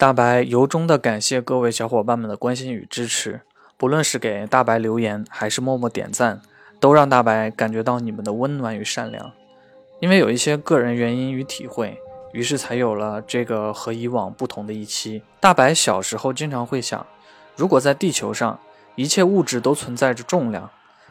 大白由衷的感谢各位小伙伴们的关心与支持，不论是给大白留言，还是默默点赞，都让大白感觉到你们的温暖与善良。因为有一些个人原因与体会，于是才有了这个和以往不同的一期。大白小时候经常会想，如果在地球上一切物质都存在着重量，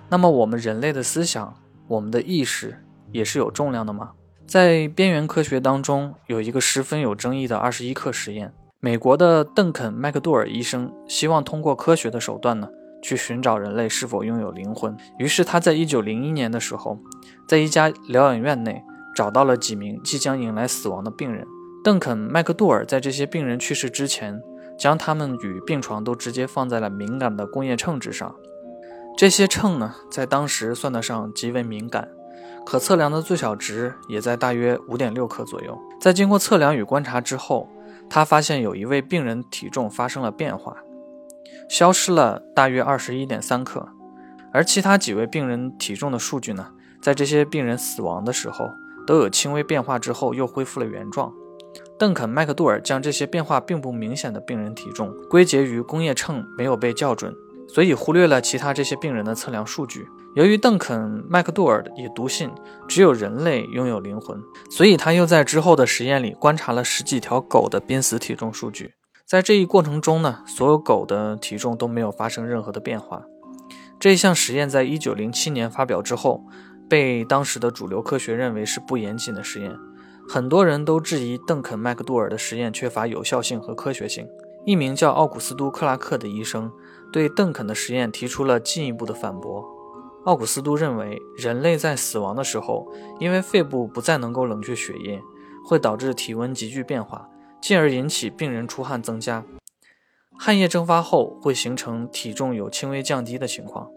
那么我们人类的思想、我们的意识也是有重量的吗？在边缘科学当中，有一个十分有争议的二十一克实验。美国的邓肯·麦克杜尔医生希望通过科学的手段呢，去寻找人类是否拥有灵魂。于是他在一九零一年的时候，在一家疗养院内找到了几名即将迎来死亡的病人。邓肯·麦克杜尔在这些病人去世之前，将他们与病床都直接放在了敏感的工业秤之上。这些秤呢，在当时算得上极为敏感。可测量的最小值也在大约五点六克左右。在经过测量与观察之后，他发现有一位病人体重发生了变化，消失了大约二十一点三克，而其他几位病人体重的数据呢，在这些病人死亡的时候都有轻微变化之后又恢复了原状。邓肯·麦克杜尔将这些变化并不明显的病人体重归结于工业秤没有被校准。所以忽略了其他这些病人的测量数据。由于邓肯·麦克杜尔也笃信只有人类拥有灵魂，所以他又在之后的实验里观察了十几条狗的濒死体重数据。在这一过程中呢，所有狗的体重都没有发生任何的变化。这一项实验在一九零七年发表之后，被当时的主流科学认为是不严谨的实验。很多人都质疑邓肯·麦克杜尔的实验缺乏有效性和科学性。一名叫奥古斯都·克拉克的医生。对邓肯的实验提出了进一步的反驳。奥古斯都认为，人类在死亡的时候，因为肺部不再能够冷却血液，会导致体温急剧变化，进而引起病人出汗增加。汗液蒸发后会形成体重有轻微降低的情况，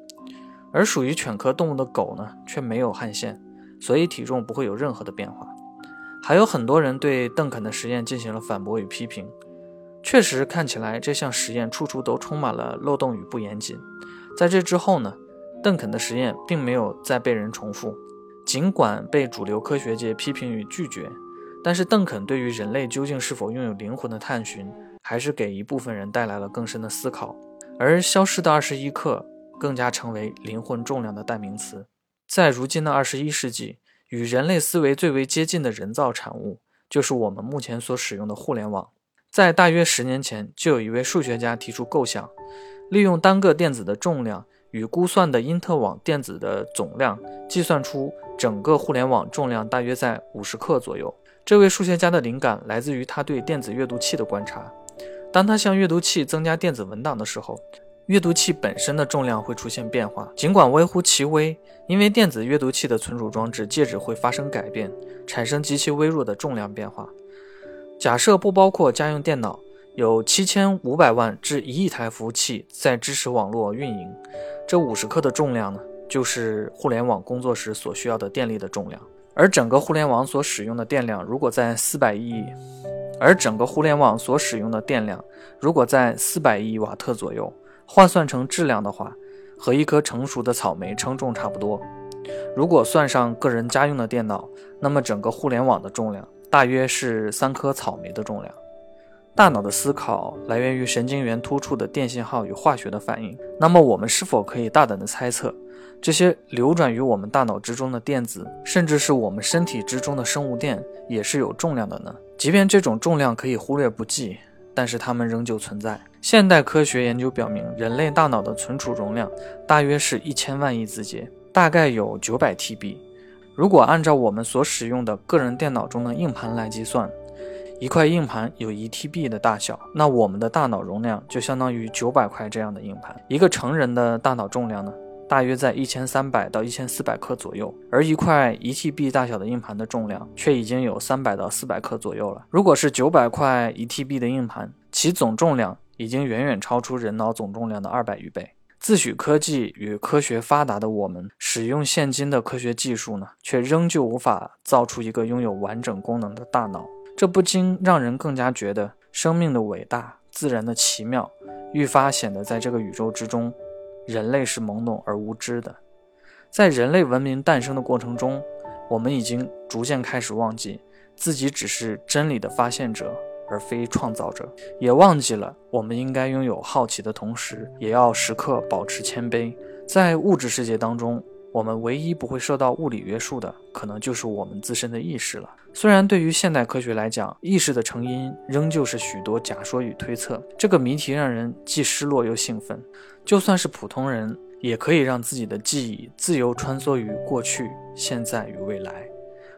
而属于犬科动物的狗呢，却没有汗腺，所以体重不会有任何的变化。还有很多人对邓肯的实验进行了反驳与批评。确实看起来这项实验处处都充满了漏洞与不严谨。在这之后呢，邓肯的实验并没有再被人重复。尽管被主流科学界批评与拒绝，但是邓肯对于人类究竟是否拥有灵魂的探寻，还是给一部分人带来了更深的思考。而消失的二十一克更加成为灵魂重量的代名词。在如今的二十一世纪，与人类思维最为接近的人造产物，就是我们目前所使用的互联网。在大约十年前，就有一位数学家提出构想，利用单个电子的重量与估算的因特网电子的总量，计算出整个互联网重量大约在五十克左右。这位数学家的灵感来自于他对电子阅读器的观察。当他向阅读器增加电子文档的时候，阅读器本身的重量会出现变化，尽管微乎其微，因为电子阅读器的存储装置介质会发生改变，产生极其微弱的重量变化。假设不包括家用电脑，有七千五百万至一亿台服务器在支持网络运营，这五十克的重量呢，就是互联网工作时所需要的电力的重量。而整个互联网所使用的电量，如果在四百亿，而整个互联网所使用的电量如果在四百亿瓦特左右，换算成质量的话，和一颗成熟的草莓称重差不多。如果算上个人家用的电脑，那么整个互联网的重量。大约是三颗草莓的重量。大脑的思考来源于神经元突触的电信号与化学的反应。那么，我们是否可以大胆的猜测，这些流转于我们大脑之中的电子，甚至是我们身体之中的生物电，也是有重量的呢？即便这种重量可以忽略不计，但是它们仍旧存在。现代科学研究表明，人类大脑的存储容量大约是一千万亿字节，大概有九百 TB。如果按照我们所使用的个人电脑中的硬盘来计算，一块硬盘有一 TB 的大小，那我们的大脑容量就相当于九百块这样的硬盘。一个成人的大脑重量呢，大约在一千三百到一千四百克左右，而一块一 TB 大小的硬盘的重量却已经有三百到四百克左右了。如果是九百块一 TB 的硬盘，其总重量已经远远超出人脑总重量的二百余倍。自诩科技与科学发达的我们，使用现今的科学技术呢，却仍旧无法造出一个拥有完整功能的大脑。这不禁让人更加觉得生命的伟大、自然的奇妙，愈发显得在这个宇宙之中，人类是懵懂而无知的。在人类文明诞生的过程中，我们已经逐渐开始忘记自己只是真理的发现者，而非创造者，也忘记了我们应该拥有好奇的同时，也要时刻保持谦卑。在物质世界当中，我们唯一不会受到物理约束的，可能就是我们自身的意识了。虽然对于现代科学来讲，意识的成因仍旧是许多假说与推测，这个谜题让人既失落又兴奋。就算是普通人，也可以让自己的记忆自由穿梭于过去、现在与未来，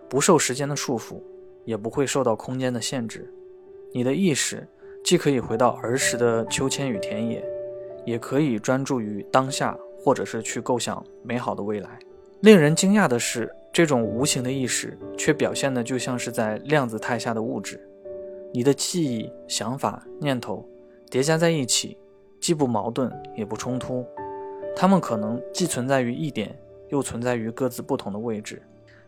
不受时间的束缚，也不会受到空间的限制。你的意识既可以回到儿时的秋千与田野，也可以专注于当下。或者是去构想美好的未来。令人惊讶的是，这种无形的意识却表现的就像是在量子态下的物质。你的记忆、想法、念头叠加在一起，既不矛盾也不冲突。它们可能既存在于一点，又存在于各自不同的位置。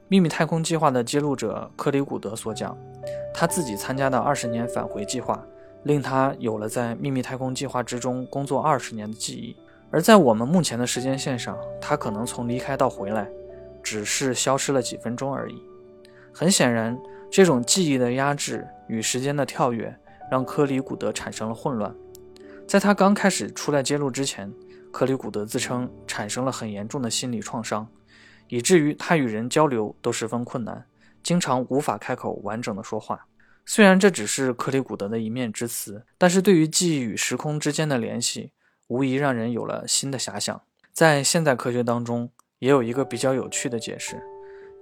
秘密太空计划的揭露者克里古德所讲，他自己参加的二十年返回计划，令他有了在秘密太空计划之中工作二十年的记忆。而在我们目前的时间线上，他可能从离开到回来，只是消失了几分钟而已。很显然，这种记忆的压制与时间的跳跃，让科里古德产生了混乱。在他刚开始出来揭露之前，科里古德自称产生了很严重的心理创伤，以至于他与人交流都十分困难，经常无法开口完整的说话。虽然这只是克里古德的一面之词，但是对于记忆与时空之间的联系。无疑让人有了新的遐想。在现代科学当中，也有一个比较有趣的解释，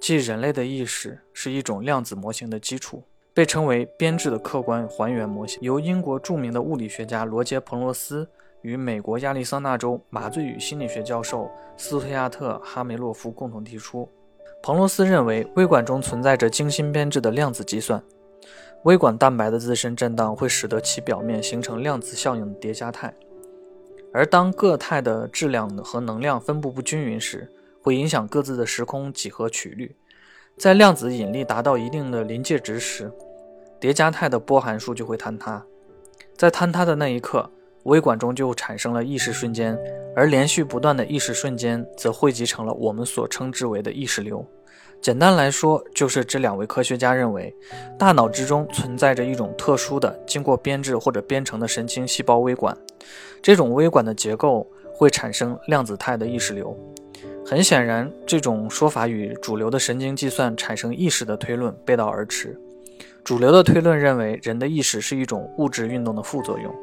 即人类的意识是一种量子模型的基础，被称为编制的客观还原模型，由英国著名的物理学家罗杰·彭罗斯与美国亚利桑那州麻醉与心理学教授斯图亚特·哈梅洛夫共同提出。彭罗斯认为，微管中存在着精心编制的量子计算，微管蛋白的自身震荡会使得其表面形成量子效应叠加态。而当各态的质量和能量分布不均匀时，会影响各自的时空几何曲率。在量子引力达到一定的临界值时，叠加态的波函数就会坍塌。在坍塌的那一刻，微管中就产生了意识瞬间，而连续不断的意识瞬间则汇集成了我们所称之为的意识流。简单来说，就是这两位科学家认为，大脑之中存在着一种特殊的、经过编制或者编程的神经细胞微管。这种微管的结构会产生量子态的意识流。很显然，这种说法与主流的神经计算产生意识的推论背道而驰。主流的推论认为，人的意识是一种物质运动的副作用，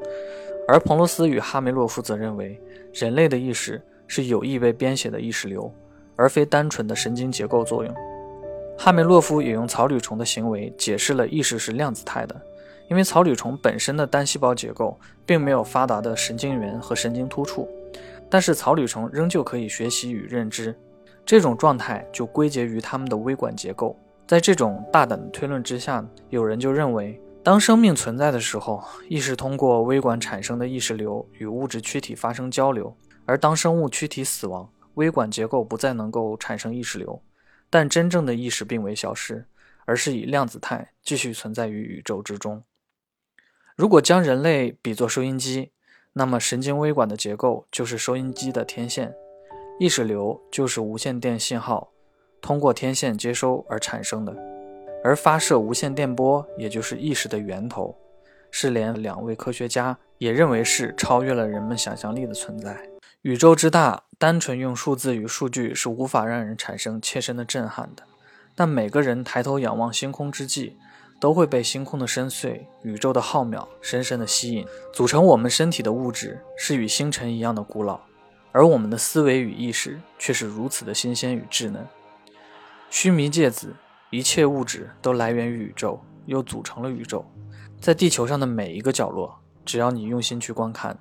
而彭罗斯与哈梅洛夫则认为，人类的意识是有意被编写的意识流，而非单纯的神经结构作用。哈梅洛夫也用草履虫的行为解释了意识是量子态的。因为草履虫本身的单细胞结构并没有发达的神经元和神经突触，但是草履虫仍旧可以学习与认知，这种状态就归结于它们的微管结构。在这种大胆的推论之下，有人就认为，当生命存在的时候，意识通过微管产生的意识流与物质躯体发生交流；而当生物躯体死亡，微管结构不再能够产生意识流，但真正的意识并未消失，而是以量子态继续存在于宇宙之中。如果将人类比作收音机，那么神经微管的结构就是收音机的天线，意识流就是无线电信号通过天线接收而产生的，而发射无线电波也就是意识的源头，是连两位科学家也认为是超越了人们想象力的存在。宇宙之大，单纯用数字与数据是无法让人产生切身的震撼的，但每个人抬头仰望星空之际。都会被星空的深邃、宇宙的浩渺深深的吸引。组成我们身体的物质是与星辰一样的古老，而我们的思维与意识却是如此的新鲜与稚嫩。须弥芥子，一切物质都来源于宇宙，又组成了宇宙。在地球上的每一个角落，只要你用心去观看，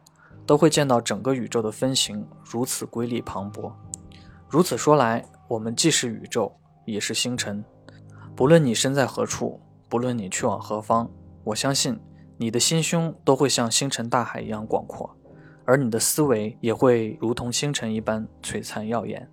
都会见到整个宇宙的分形如此瑰丽磅礴。如此说来，我们既是宇宙，也是星辰。不论你身在何处。不论你去往何方，我相信你的心胸都会像星辰大海一样广阔，而你的思维也会如同星辰一般璀璨耀眼。